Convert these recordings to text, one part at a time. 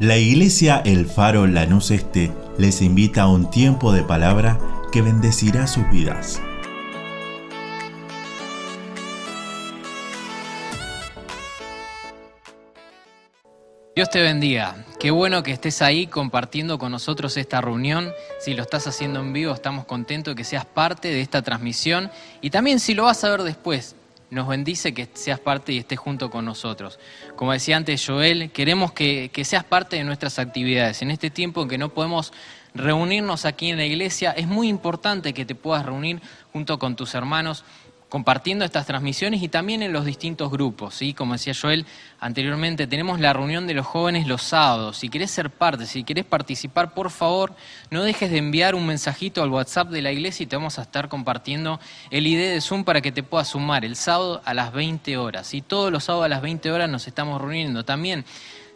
La iglesia El Faro Lanús Este les invita a un tiempo de palabra que bendecirá sus vidas. Dios te bendiga. Qué bueno que estés ahí compartiendo con nosotros esta reunión. Si lo estás haciendo en vivo, estamos contentos de que seas parte de esta transmisión. Y también si lo vas a ver después, nos bendice que seas parte y estés junto con nosotros. Como decía antes Joel, queremos que, seas parte de nuestras actividades. En este tiempo en que no podemos reunirnos aquí en la iglesia, es muy importante que te puedas reunir junto con tus hermanos compartiendo estas transmisiones y también en los distintos grupos. ¿sí? Como decía Joel anteriormente, tenemos la reunión de los jóvenes los sábados. Si querés ser parte, si querés participar, por favor, no dejes de enviar un mensajito al WhatsApp de la iglesia y te vamos a estar compartiendo el ID de Zoom para que te puedas sumar el sábado a las 20 horas. Y todos los sábados a las 20 horas nos estamos reuniendo. También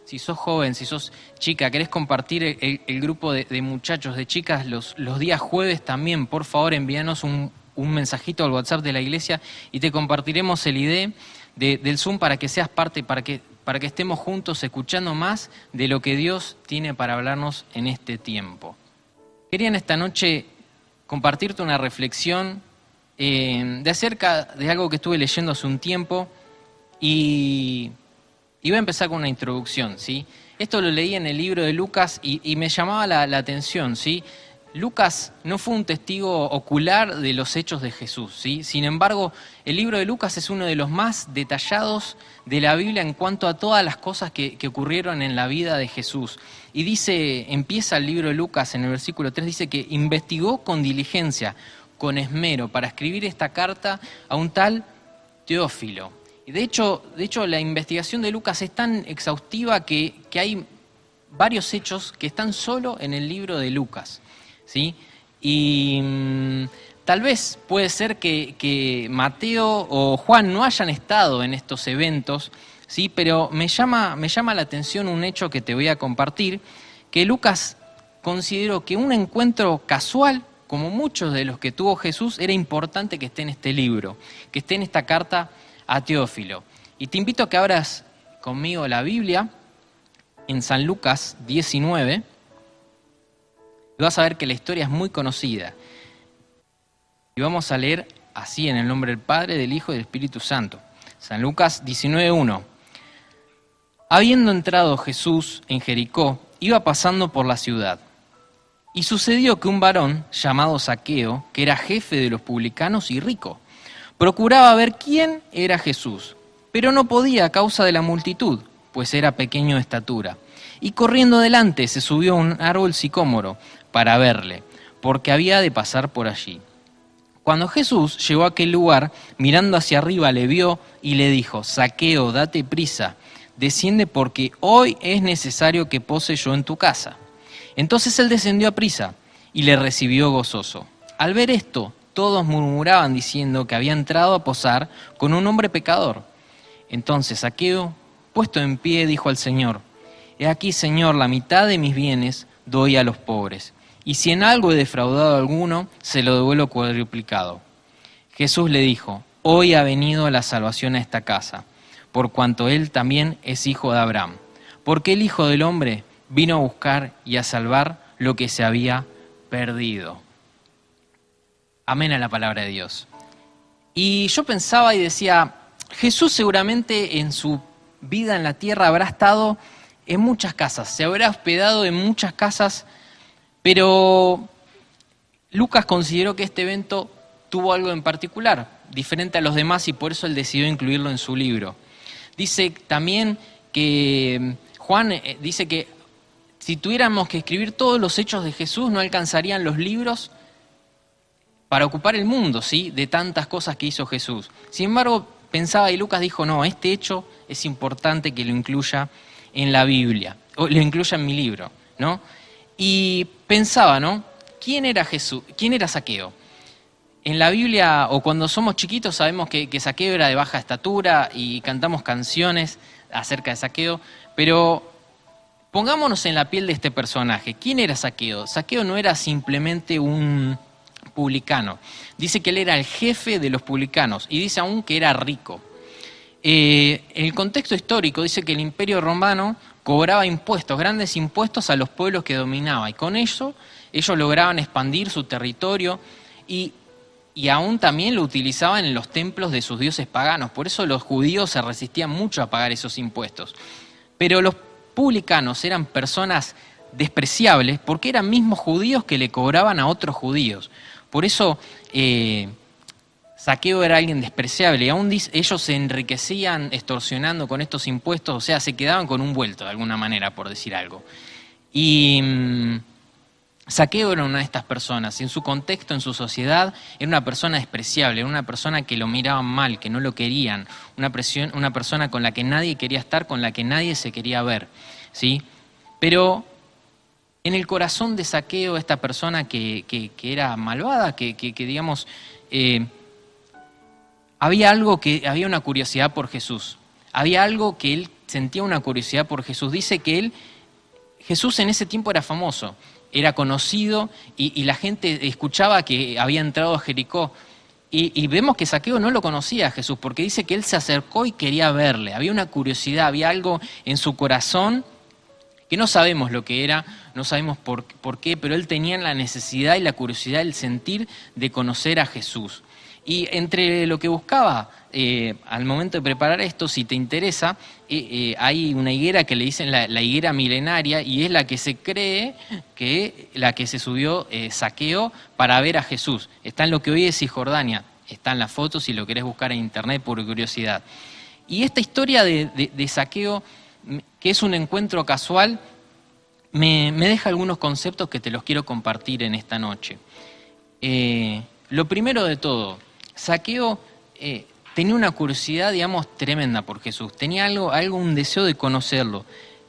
si sos joven, si sos chica, querés compartir el, grupo de, muchachos, de chicas, los, los días jueves también, por favor envíanos un, un mensajito al WhatsApp de la iglesia y te compartiremos el ID del Zoom para que seas parte, para que, para que estemos juntos escuchando más de lo que Dios tiene para hablarnos en este tiempo. Quería en esta noche compartirte una reflexión eh, de acerca de algo que estuve leyendo hace un tiempo y, voy a empezar con una introducción, ¿sí? Esto lo leí en el libro de Lucas y, me llamaba la, la atención, ¿sí? Lucas no fue un testigo ocular de los hechos de Jesús, ¿sí? Sin embargo, el libro de Lucas es uno de los más detallados de la Biblia en cuanto a todas las cosas que, ocurrieron en la vida de Jesús. Y dice, empieza el libro de Lucas en el versículo 3, dice que investigó con diligencia, con esmero, para escribir esta carta a un tal Teófilo. Y de hecho, de hecho la investigación de Lucas es tan exhaustiva que, que hay varios hechos que están solo en el libro de Lucas. ¿Sí? Y mm, tal vez puede ser que, Mateo o Juan no hayan estado en estos eventos, ¿sí? Pero me llama, me llama la atención un hecho que te voy a compartir, que Lucas consideró que un encuentro casual, como muchos de los que tuvo Jesús, era importante que esté en este libro, que esté en esta carta a Teófilo. Y te invito a que abras conmigo la Biblia en San Lucas 19 y vas a ver que la historia es muy conocida. Y vamos a leer así en el nombre del Padre, del Hijo y del Espíritu Santo. San Lucas 19.1. Habiendo entrado Jesús en Jericó, iba pasando por la ciudad. Y sucedió que un varón llamado Saqueo, que era jefe de los publicanos y rico, procuraba ver quién era Jesús, pero no podía a causa de la multitud, pues era pequeño de estatura. Y corriendo delante se subió a un árbol sicómoro para verle, porque había de pasar por allí. Cuando Jesús llegó a aquel lugar, mirando hacia arriba le vio y le dijo, Saqueo, date prisa, desciende porque hoy es necesario que pose yo en tu casa. Entonces él descendió a prisa y le recibió gozoso. Al ver esto, todos murmuraban diciendo que había entrado a posar con un hombre pecador. Entonces Saqueo, puesto en pie, dijo al Señor, He aquí, Señor, la mitad de mis bienes doy a los pobres y si en algo he defraudado a alguno, se lo devuelvo cuadruplicado. Jesús le dijo, hoy ha venido la salvación a esta casa, por cuanto él también es hijo de Abraham, porque el Hijo del Hombre vino a buscar y a salvar lo que se había perdido. Amén a la palabra de Dios. Y yo pensaba y decía, Jesús seguramente en su vida en la tierra habrá estado en muchas casas, se habrá hospedado en muchas casas pero Lucas consideró que este evento tuvo algo en particular, diferente a los demás, y por eso él decidió incluirlo en su libro. Dice también que Juan eh, dice que si tuviéramos que escribir todos los hechos de Jesús, no alcanzarían los libros para ocupar el mundo, ¿sí? De tantas cosas que hizo Jesús. Sin embargo, pensaba y Lucas dijo, no, este hecho es importante que lo incluya en la Biblia, o lo incluya en mi libro, ¿no? Y pensaba, ¿no? ¿Quién era Jesús? ¿Quién era Saqueo? En la Biblia, o cuando somos chiquitos, sabemos que, Saqueo era de baja estatura y cantamos canciones acerca de Saqueo, pero pongámonos en la piel de este personaje. ¿Quién era Saqueo? Saqueo no era simplemente un publicano. Dice que él era el jefe de los publicanos y dice aún que era rico. Eh, el contexto histórico dice que el imperio romano cobraba impuestos, grandes impuestos a los pueblos que dominaba y con eso ellos lograban expandir su territorio y, aún también lo utilizaban en los templos de sus dioses paganos. Por eso los judíos se resistían mucho a pagar esos impuestos. Pero los publicanos eran personas despreciables porque eran mismos judíos que le cobraban a otros judíos. Por eso eh, Saqueo era alguien despreciable y aún ellos se enriquecían extorsionando con estos impuestos, o sea, se quedaban con un vuelto de alguna manera, por decir algo. Y mm, Saqueo era una de estas personas, en su contexto, en su sociedad, era una persona despreciable, era una persona que lo miraban mal, que no lo querían, una, presión, una persona con la que nadie quería estar, con la que nadie se quería ver. ¿sí? Pero en el corazón de Saqueo, esta persona que, era malvada, que, digamos, eh, había algo que, había una curiosidad por Jesús, había algo que él sentía una curiosidad por Jesús. Dice que él, Jesús en ese tiempo era famoso, era conocido y, la gente escuchaba que había entrado a Jericó. Y, vemos que Saqueo no lo conocía a Jesús, porque dice que él se acercó y quería verle. Había una curiosidad, había algo en su corazón que no sabemos lo que era, no sabemos por, qué, pero él tenía la necesidad y la curiosidad, el sentir de conocer a Jesús. Y entre lo que buscaba eh, al momento de preparar esto, si te interesa, eh, eh, hay una higuera que le dicen la, higuera milenaria y es la que se cree que la que se subió saqueo para ver a Jesús. Está en lo que hoy es Cisjordania, están las fotos si lo querés buscar en internet por curiosidad. Y esta historia de saqueo que es un encuentro casual, me, deja algunos conceptos que te los quiero compartir en esta noche. Lo primero de todo, Saqueo eh, tenía una curiosidad, digamos, tremenda por Jesús, tenía algo, algo, un deseo de conocerlo,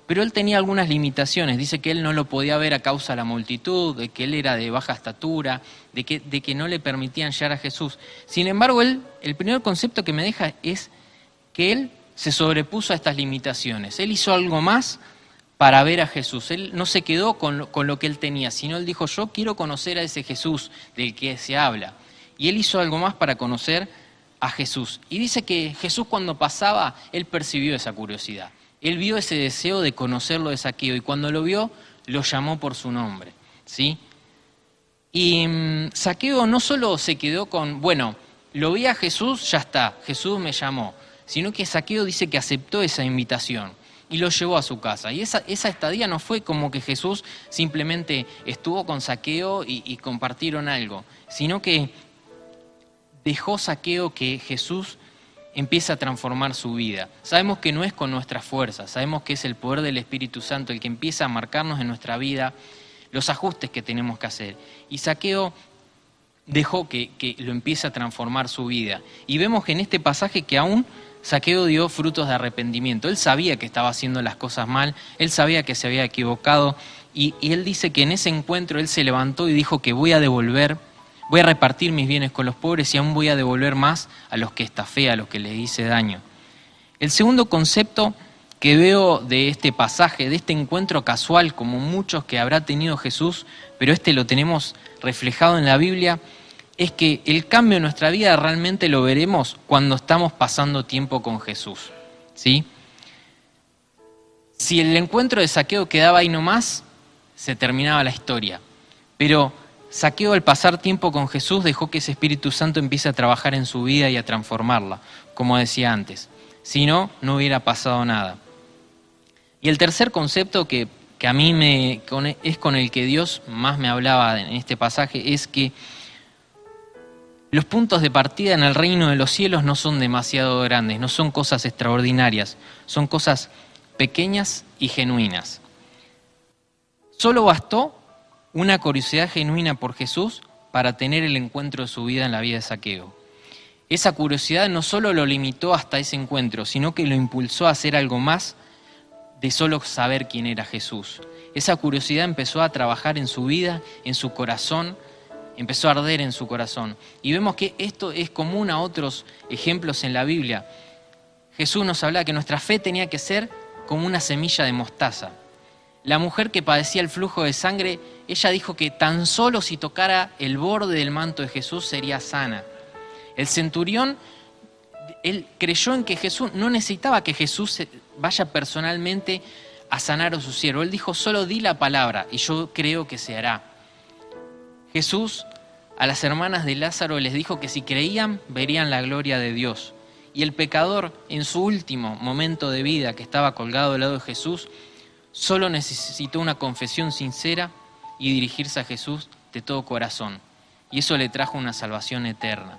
pero él tenía algunas limitaciones, dice que él no lo podía ver a causa de la multitud, de que él era de baja estatura, de que, no le permitían llegar a Jesús. Sin embargo, él, el primer concepto que me deja es que él se sobrepuso a estas limitaciones. Él hizo algo más para ver a Jesús. Él no se quedó con lo, que él tenía, sino él dijo, yo quiero conocer a ese Jesús del que se habla. Y él hizo algo más para conocer a Jesús. Y dice que Jesús cuando pasaba, él percibió esa curiosidad. Él vio ese deseo de conocerlo de Saqueo y cuando lo vio, lo llamó por su nombre. ¿sí? Y mm, Saqueo no solo se quedó con, bueno, lo vi a Jesús, ya está, Jesús me llamó sino que Saqueo dice que aceptó esa invitación y lo llevó a su casa. Y esa, esa estadía no fue como que Jesús simplemente estuvo con Saqueo y, compartieron algo, sino que dejó Saqueo que Jesús empieza a transformar su vida. Sabemos que no es con nuestras fuerzas, sabemos que es el poder del Espíritu Santo el que empieza a marcarnos en nuestra vida los ajustes que tenemos que hacer. Y Saqueo dejó que, que lo empiece a transformar su vida. Y vemos que en este pasaje que aún Saqueo dio frutos de arrepentimiento. Él sabía que estaba haciendo las cosas mal, él sabía que se había equivocado y, él dice que en ese encuentro él se levantó y dijo que voy a devolver, voy a repartir mis bienes con los pobres y aún voy a devolver más a los que estafé, a los que les hice daño. El segundo concepto que veo de este pasaje, de este encuentro casual, como muchos que habrá tenido Jesús, pero este lo tenemos reflejado en la Biblia, es que el cambio en nuestra vida realmente lo veremos cuando estamos pasando tiempo con Jesús. ¿sí? Si el encuentro de saqueo quedaba ahí nomás, se terminaba la historia. Pero saqueo al pasar tiempo con Jesús dejó que ese Espíritu Santo empiece a trabajar en su vida y a transformarla, como decía antes. Si no, no hubiera pasado nada. Y el tercer concepto que, que a mí me, es con el que Dios más me hablaba en este pasaje es que los puntos de partida en el reino de los cielos no son demasiado grandes, no son cosas extraordinarias, son cosas pequeñas y genuinas. Solo bastó una curiosidad genuina por Jesús para tener el encuentro de su vida en la vida de Saqueo. Esa curiosidad no solo lo limitó hasta ese encuentro, sino que lo impulsó a hacer algo más de solo saber quién era Jesús. Esa curiosidad empezó a trabajar en su vida, en su corazón, empezó a arder en su corazón. Y vemos que esto es común a otros ejemplos en la Biblia. Jesús nos habla que nuestra fe tenía que ser como una semilla de mostaza. La mujer que padecía el flujo de sangre, ella dijo que tan solo si tocara el borde del manto de Jesús sería sana. El centurión él creyó en que Jesús no necesitaba que Jesús vaya personalmente a sanar a su siervo. Él dijo, solo di la palabra y yo creo que se hará. Jesús a las hermanas de Lázaro les dijo que si creían verían la gloria de Dios. Y el pecador, en su último momento de vida que estaba colgado al lado de Jesús, solo necesitó una confesión sincera y dirigirse a Jesús de todo corazón. Y eso le trajo una salvación eterna.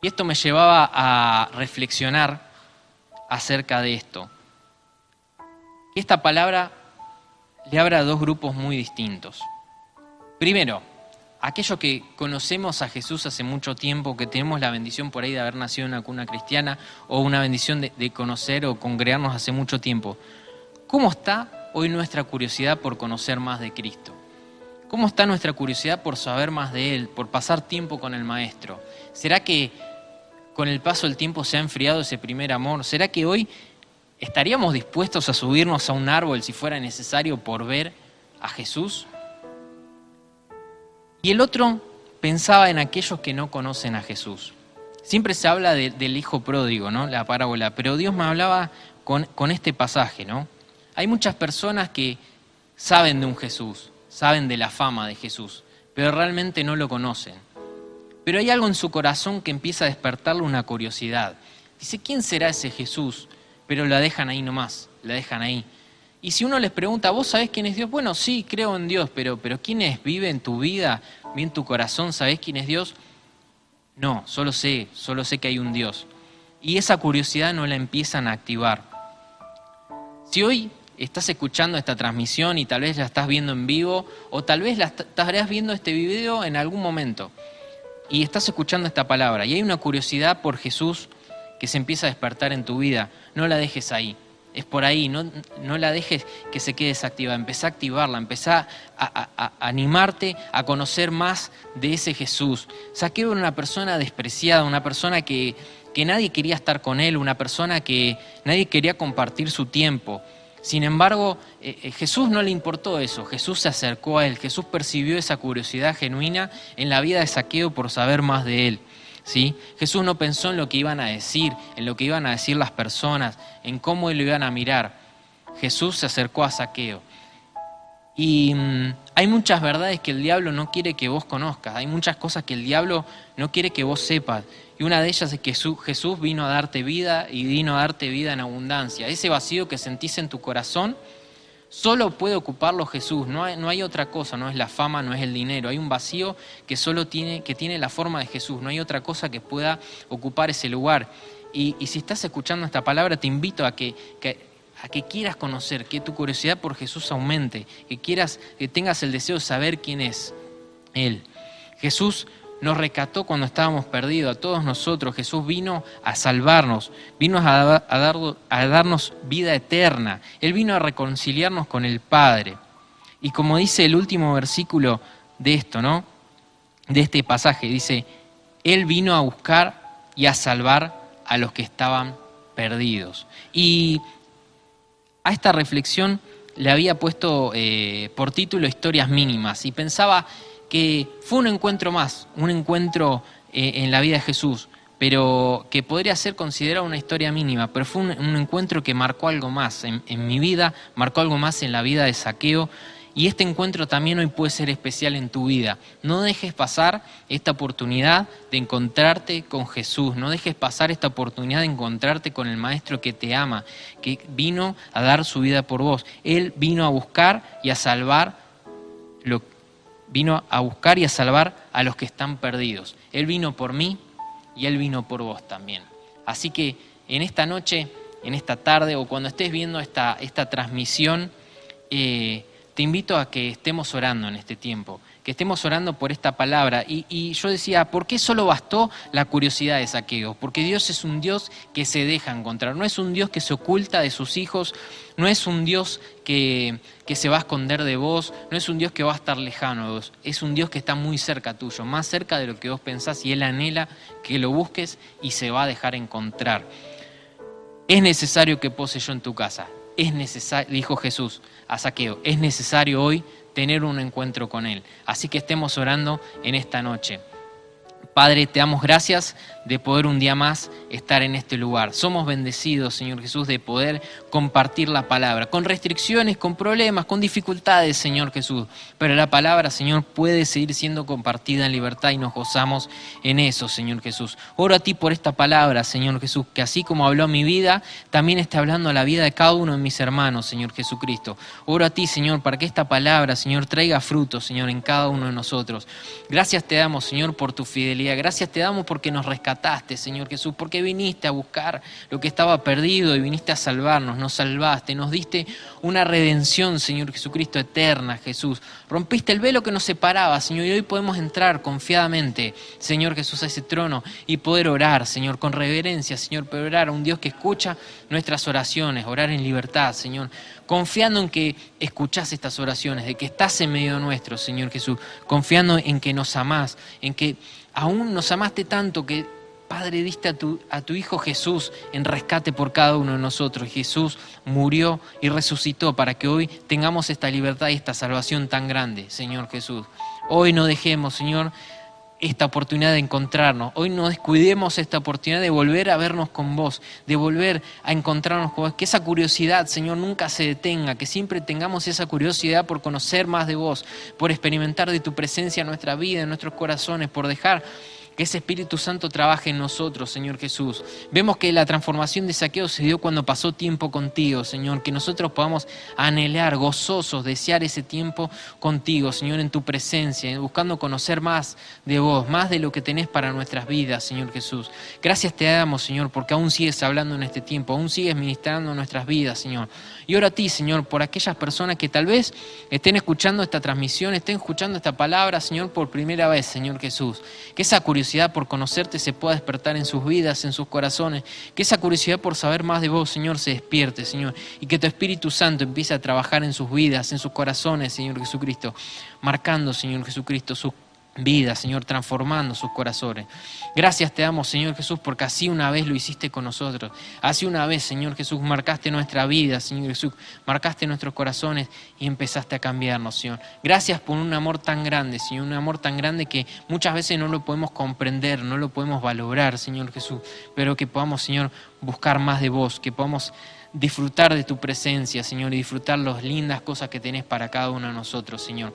Y esto me llevaba a reflexionar acerca de esto. Esta palabra le habla a dos grupos muy distintos. Primero, aquellos que conocemos a Jesús hace mucho tiempo, que tenemos la bendición por ahí de haber nacido en una cuna cristiana o una bendición de, de conocer o congregarnos hace mucho tiempo. ¿Cómo está hoy nuestra curiosidad por conocer más de Cristo? ¿Cómo está nuestra curiosidad por saber más de Él, por pasar tiempo con el Maestro? ¿Será que con el paso del tiempo se ha enfriado ese primer amor? ¿Será que hoy estaríamos dispuestos a subirnos a un árbol si fuera necesario por ver a Jesús? Y el otro pensaba en aquellos que no conocen a Jesús. Siempre se habla del hijo pródigo, ¿no? La parábola, pero Dios me hablaba con, con este pasaje, ¿no? Hay muchas personas que saben de un Jesús, saben de la fama de Jesús, pero realmente no lo conocen. Pero hay algo en su corazón que empieza a despertarle una curiosidad. Dice, ¿quién será ese Jesús? Pero la dejan ahí nomás, la dejan ahí. Y si uno les pregunta, ¿vos sabés quién es Dios? Bueno, sí, creo en Dios, pero, pero ¿quién es? ¿Vive en tu vida? ¿Vive en tu corazón? ¿Sabés quién es Dios? No, solo sé, solo sé que hay un Dios. Y esa curiosidad no la empiezan a activar. Si hoy estás escuchando esta transmisión y tal vez la estás viendo en vivo, o tal vez la estarás viendo este video en algún momento, y estás escuchando esta palabra y hay una curiosidad por Jesús que se empieza a despertar en tu vida, no la dejes ahí. Es por ahí, no, no la dejes que se quede desactivada, empezá a activarla, empezá a, animarte a conocer más de ese Jesús. Saqueo era una persona despreciada, una persona que, que nadie quería estar con él, una persona que nadie quería compartir su tiempo. Sin embargo, eh, eh, Jesús no le importó eso, Jesús se acercó a él, Jesús percibió esa curiosidad genuina en la vida de Saqueo por saber más de él. ¿sí? Jesús no pensó en lo que iban a decir, en lo que iban a decir las personas, en cómo lo iban a mirar. Jesús se acercó a Saqueo. Y mm, hay muchas verdades que el diablo no quiere que vos conozcas, hay muchas cosas que el diablo no quiere que vos sepas. Y una de ellas es que Jesús vino a darte vida y vino a darte vida en abundancia. Ese vacío que sentís en tu corazón, solo puede ocuparlo Jesús, no hay, no hay, otra cosa, no es la fama, no es el dinero, hay un vacío que solo tiene, que tiene la forma de Jesús, no hay otra cosa que pueda ocupar ese lugar. Y, si estás escuchando esta palabra, te invito a que, a que quieras conocer, que tu curiosidad por Jesús aumente, que quieras, que tengas el deseo de saber quién es Él. Jesús nos recató cuando estábamos perdidos, a todos nosotros. Jesús vino a salvarnos, vino a, a darnos vida eterna. Él vino a reconciliarnos con el Padre. Y como dice el último versículo de esto, ¿no? De este pasaje, dice, Él vino a buscar y a salvar a los que estaban perdidos. Y a esta reflexión le había puesto eh, por título Historias mínimas y pensaba que fue un encuentro más, un encuentro eh, en la vida de Jesús, pero que podría ser considerado una historia mínima, pero fue un, encuentro que marcó algo más en, en, mi vida, marcó algo más en la vida de Saqueo, y este encuentro también hoy puede ser especial en tu vida. No dejes pasar esta oportunidad de encontrarte con Jesús, no dejes pasar esta oportunidad de encontrarte con el Maestro que te ama, que vino a dar su vida por vos. Él vino a buscar y a salvar vino a buscar y a salvar a los que están perdidos. Él vino por mí y Él vino por vos también. Así que en esta noche, en esta tarde o cuando estés viendo esta, esta transmisión, eh, te invito a que estemos orando en este tiempo, que estemos orando por esta palabra. Y, yo decía, ¿por qué solo bastó la curiosidad de saqueo? Porque Dios es un Dios que se deja encontrar, no es un Dios que se oculta de sus hijos, no es un Dios que, que se va a esconder de vos, no es un Dios que va a estar lejano de vos, es un Dios que está muy cerca tuyo, más cerca de lo que vos pensás y Él anhela que lo busques y se va a dejar encontrar. Es necesario que pose yo en tu casa, es necesario, dijo Jesús a Saqueo, es necesario hoy tener un encuentro con Él. Así que estemos orando en esta noche. Padre, te damos gracias de poder un día más estar en este lugar. Somos bendecidos, Señor Jesús, de poder compartir la palabra, con restricciones, con problemas, con dificultades, Señor Jesús. Pero la palabra, Señor, puede seguir siendo compartida en libertad y nos gozamos en eso, Señor Jesús. Oro a ti por esta palabra, Señor Jesús, que así como habló mi vida, también está hablando a la vida de cada uno de mis hermanos, Señor Jesucristo. Oro a ti, Señor, para que esta palabra, Señor, traiga fruto, Señor, en cada uno de nosotros. Gracias te damos, Señor, por tu fidelidad. Gracias te damos porque nos rescatamos Señor Jesús, porque viniste a buscar lo que estaba perdido y viniste a salvarnos, nos salvaste, nos diste una redención, Señor Jesucristo, eterna, Jesús. Rompiste el velo que nos separaba, Señor, y hoy podemos entrar confiadamente, Señor Jesús, a ese trono y poder orar, Señor, con reverencia, Señor, poder orar a un Dios que escucha nuestras oraciones, orar en libertad, Señor, confiando en que escuchás estas oraciones, de que estás en medio nuestro, Señor Jesús, confiando en que nos amás, en que aún nos amaste tanto que Padre, diste a tu, a tu Hijo Jesús en rescate por cada uno de nosotros. Jesús murió y resucitó para que hoy tengamos esta libertad y esta salvación tan grande, Señor Jesús. Hoy no dejemos, Señor, esta oportunidad de encontrarnos. Hoy no descuidemos esta oportunidad de volver a vernos con vos, de volver a encontrarnos con vos. Que esa curiosidad, Señor, nunca se detenga, que siempre tengamos esa curiosidad por conocer más de vos, por experimentar de tu presencia en nuestra vida, en nuestros corazones, por dejar que ese Espíritu Santo trabaje en nosotros, Señor Jesús. Vemos que la transformación de saqueo se dio cuando pasó tiempo contigo, Señor. Que nosotros podamos anhelar, gozosos, desear ese tiempo contigo, Señor, en tu presencia, buscando conocer más de vos, más de lo que tenés para nuestras vidas, Señor Jesús. Gracias te damos, Señor, porque aún sigues hablando en este tiempo, aún sigues ministrando nuestras vidas, Señor. Y oro a ti, Señor, por aquellas personas que tal vez estén escuchando esta transmisión, estén escuchando esta palabra, Señor, por primera vez, Señor Jesús. Que esa curiosidad por conocerte se pueda despertar en sus vidas, en sus corazones. Que esa curiosidad por saber más de vos, Señor, se despierte, Señor. Y que tu Espíritu Santo empiece a trabajar en sus vidas, en sus corazones, Señor Jesucristo. Marcando, Señor Jesucristo, sus vida, Señor, transformando sus corazones. Gracias te damos, Señor Jesús, porque así una vez lo hiciste con nosotros. Así una vez, Señor Jesús, marcaste nuestra vida, Señor Jesús, marcaste nuestros corazones y empezaste a cambiarnos, Señor. Gracias por un amor tan grande, Señor, un amor tan grande que muchas veces no lo podemos comprender, no lo podemos valorar, Señor Jesús, pero que podamos, Señor, buscar más de vos, que podamos disfrutar de tu presencia, Señor, y disfrutar las lindas cosas que tenés para cada uno de nosotros, Señor.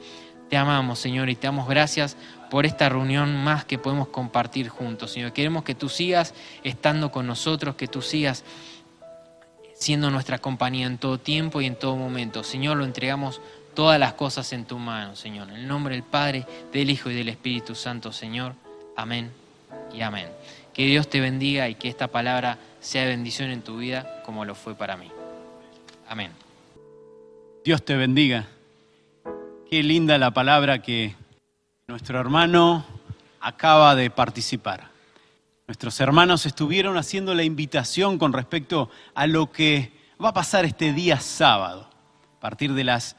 Te amamos, Señor, y te damos gracias por esta reunión más que podemos compartir juntos, Señor. Queremos que tú sigas estando con nosotros, que tú sigas siendo nuestra compañía en todo tiempo y en todo momento. Señor, lo entregamos todas las cosas en tu mano, Señor. En el nombre del Padre, del Hijo y del Espíritu Santo, Señor. Amén y amén. Que Dios te bendiga y que esta palabra sea bendición en tu vida como lo fue para mí. Amén. Dios te bendiga. Qué linda la palabra que nuestro hermano acaba de participar. Nuestros hermanos estuvieron haciendo la invitación con respecto a lo que va a pasar este día sábado. A partir de las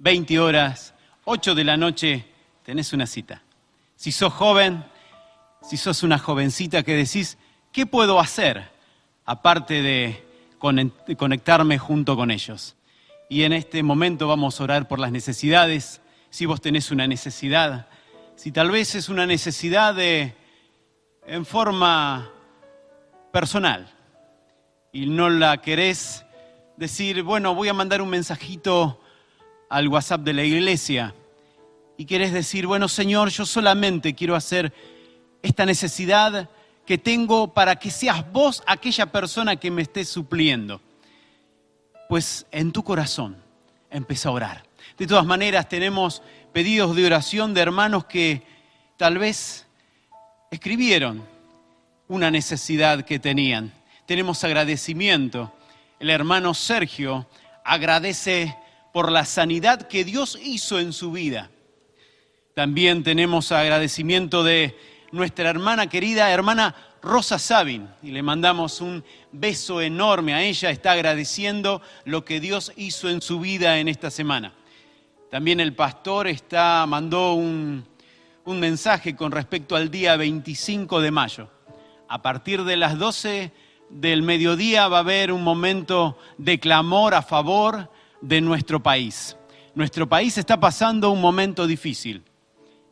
20 horas, 8 de la noche, tenés una cita. Si sos joven, si sos una jovencita que decís, ¿qué puedo hacer aparte de conectarme junto con ellos? Y en este momento vamos a orar por las necesidades. Si vos tenés una necesidad, si tal vez es una necesidad de, en forma personal y no la querés decir, bueno, voy a mandar un mensajito al WhatsApp de la iglesia y querés decir, bueno, Señor, yo solamente quiero hacer esta necesidad que tengo para que seas vos aquella persona que me esté supliendo pues en tu corazón empieza a orar. De todas maneras, tenemos pedidos de oración de hermanos que tal vez escribieron una necesidad que tenían. Tenemos agradecimiento. El hermano Sergio agradece por la sanidad que Dios hizo en su vida. También tenemos agradecimiento de nuestra hermana querida, hermana Rosa Sabin, y le mandamos un beso enorme a ella, está agradeciendo lo que Dios hizo en su vida en esta semana. También el pastor está, mandó un, un mensaje con respecto al día 25 de mayo. A partir de las 12 del mediodía va a haber un momento de clamor a favor de nuestro país. Nuestro país está pasando un momento difícil,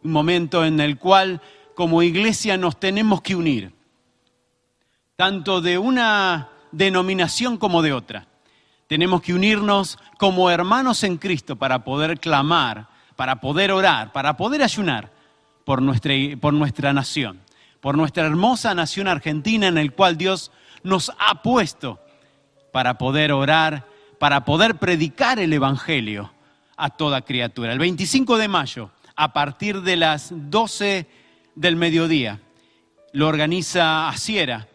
un momento en el cual como iglesia nos tenemos que unir, tanto de una denominación como de otra. Tenemos que unirnos como hermanos en Cristo para poder clamar, para poder orar, para poder ayunar por nuestra, por nuestra nación, por nuestra hermosa nación argentina en el cual Dios nos ha puesto para poder orar, para poder predicar el Evangelio a toda criatura. El 25 de mayo, a partir de las 12 del mediodía, lo organiza Asiera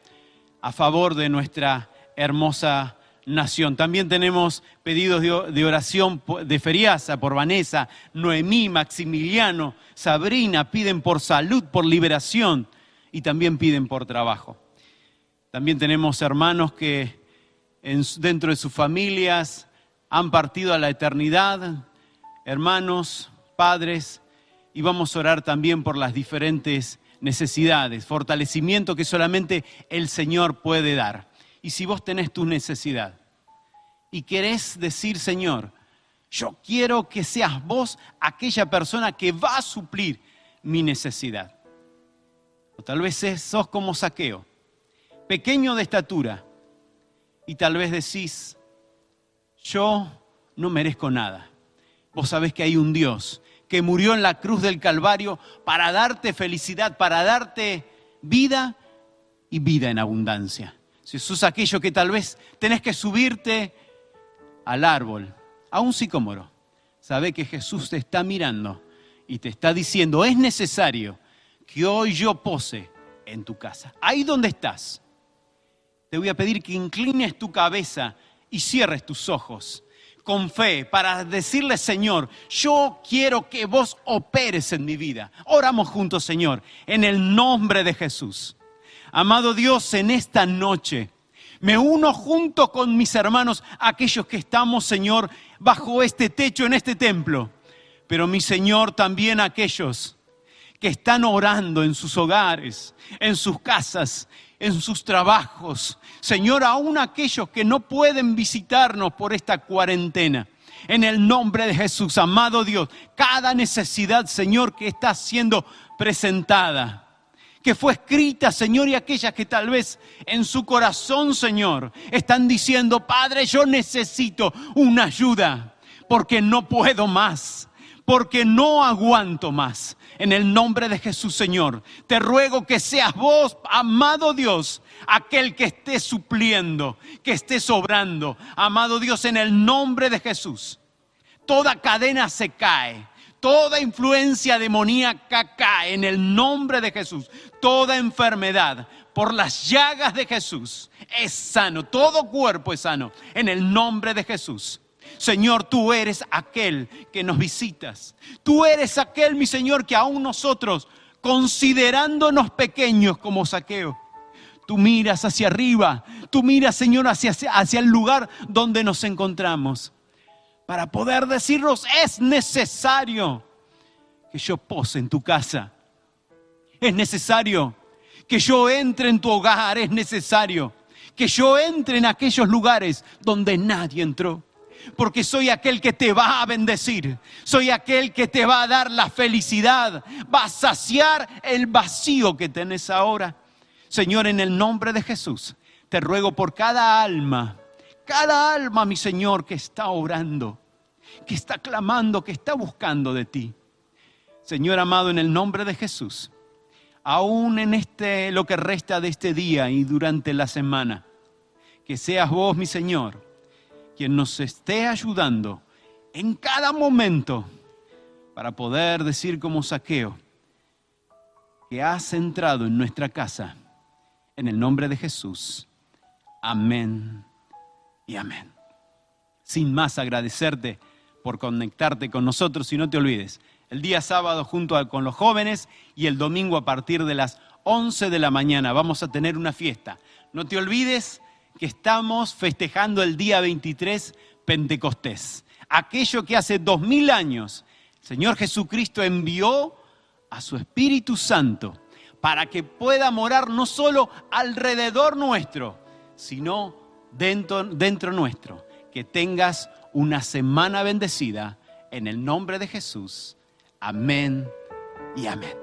a favor de nuestra hermosa nación. También tenemos pedidos de oración de Feriasa por Vanessa, Noemí, Maximiliano, Sabrina, piden por salud, por liberación y también piden por trabajo. También tenemos hermanos que dentro de sus familias han partido a la eternidad, hermanos, padres, y vamos a orar también por las diferentes necesidades, fortalecimiento que solamente el Señor puede dar. Y si vos tenés tu necesidad y querés decir, Señor, yo quiero que seas vos aquella persona que va a suplir mi necesidad. O tal vez sos como saqueo, pequeño de estatura, y tal vez decís, yo no merezco nada. Vos sabés que hay un Dios que murió en la cruz del Calvario para darte felicidad, para darte vida y vida en abundancia. Si sos aquello que tal vez tenés que subirte al árbol, a un sicómoro, sabe que Jesús te está mirando y te está diciendo, es necesario que hoy yo pose en tu casa. Ahí donde estás, te voy a pedir que inclines tu cabeza y cierres tus ojos con fe para decirle, Señor, yo quiero que vos operes en mi vida. Oramos juntos, Señor, en el nombre de Jesús. Amado Dios, en esta noche me uno junto con mis hermanos, aquellos que estamos, Señor, bajo este techo, en este templo. Pero mi Señor, también aquellos que están orando en sus hogares, en sus casas, en sus trabajos. Señor, aún aquellos que no pueden visitarnos por esta cuarentena. En el nombre de Jesús, amado Dios, cada necesidad, Señor, que está siendo presentada que fue escrita, Señor, y aquellas que tal vez en su corazón, Señor, están diciendo, Padre, yo necesito una ayuda, porque no puedo más, porque no aguanto más. En el nombre de Jesús, Señor, te ruego que seas vos, amado Dios, aquel que esté supliendo, que esté sobrando. Amado Dios, en el nombre de Jesús, toda cadena se cae Toda influencia demoníaca cae en el nombre de Jesús. Toda enfermedad por las llagas de Jesús es sano. Todo cuerpo es sano en el nombre de Jesús. Señor, tú eres aquel que nos visitas. Tú eres aquel, mi Señor, que aún nosotros, considerándonos pequeños como saqueo, tú miras hacia arriba, tú miras, Señor, hacia, hacia el lugar donde nos encontramos para poder decirnos, es necesario que yo pose en tu casa. Es necesario que yo entre en tu hogar. Es necesario que yo entre en aquellos lugares donde nadie entró. Porque soy aquel que te va a bendecir. Soy aquel que te va a dar la felicidad. Va a saciar el vacío que tenés ahora. Señor, en el nombre de Jesús, te ruego por cada alma cada alma, mi Señor, que está orando, que está clamando, que está buscando de ti. Señor amado, en el nombre de Jesús, aún en este lo que resta de este día y durante la semana, que seas vos, mi Señor, quien nos esté ayudando en cada momento para poder decir como saqueo que has entrado en nuestra casa. En el nombre de Jesús. Amén y amén. Sin más agradecerte por conectarte con nosotros y no te olvides, el día sábado junto con los jóvenes y el domingo a partir de las 11 de la mañana vamos a tener una fiesta. No te olvides que estamos festejando el día 23 Pentecostés, aquello que hace dos mil años el Señor Jesucristo envió a su Espíritu Santo para que pueda morar no solo alrededor nuestro, sino dentro, dentro nuestro. Que tengas una semana bendecida en el nombre de Jesús. Amén y amén.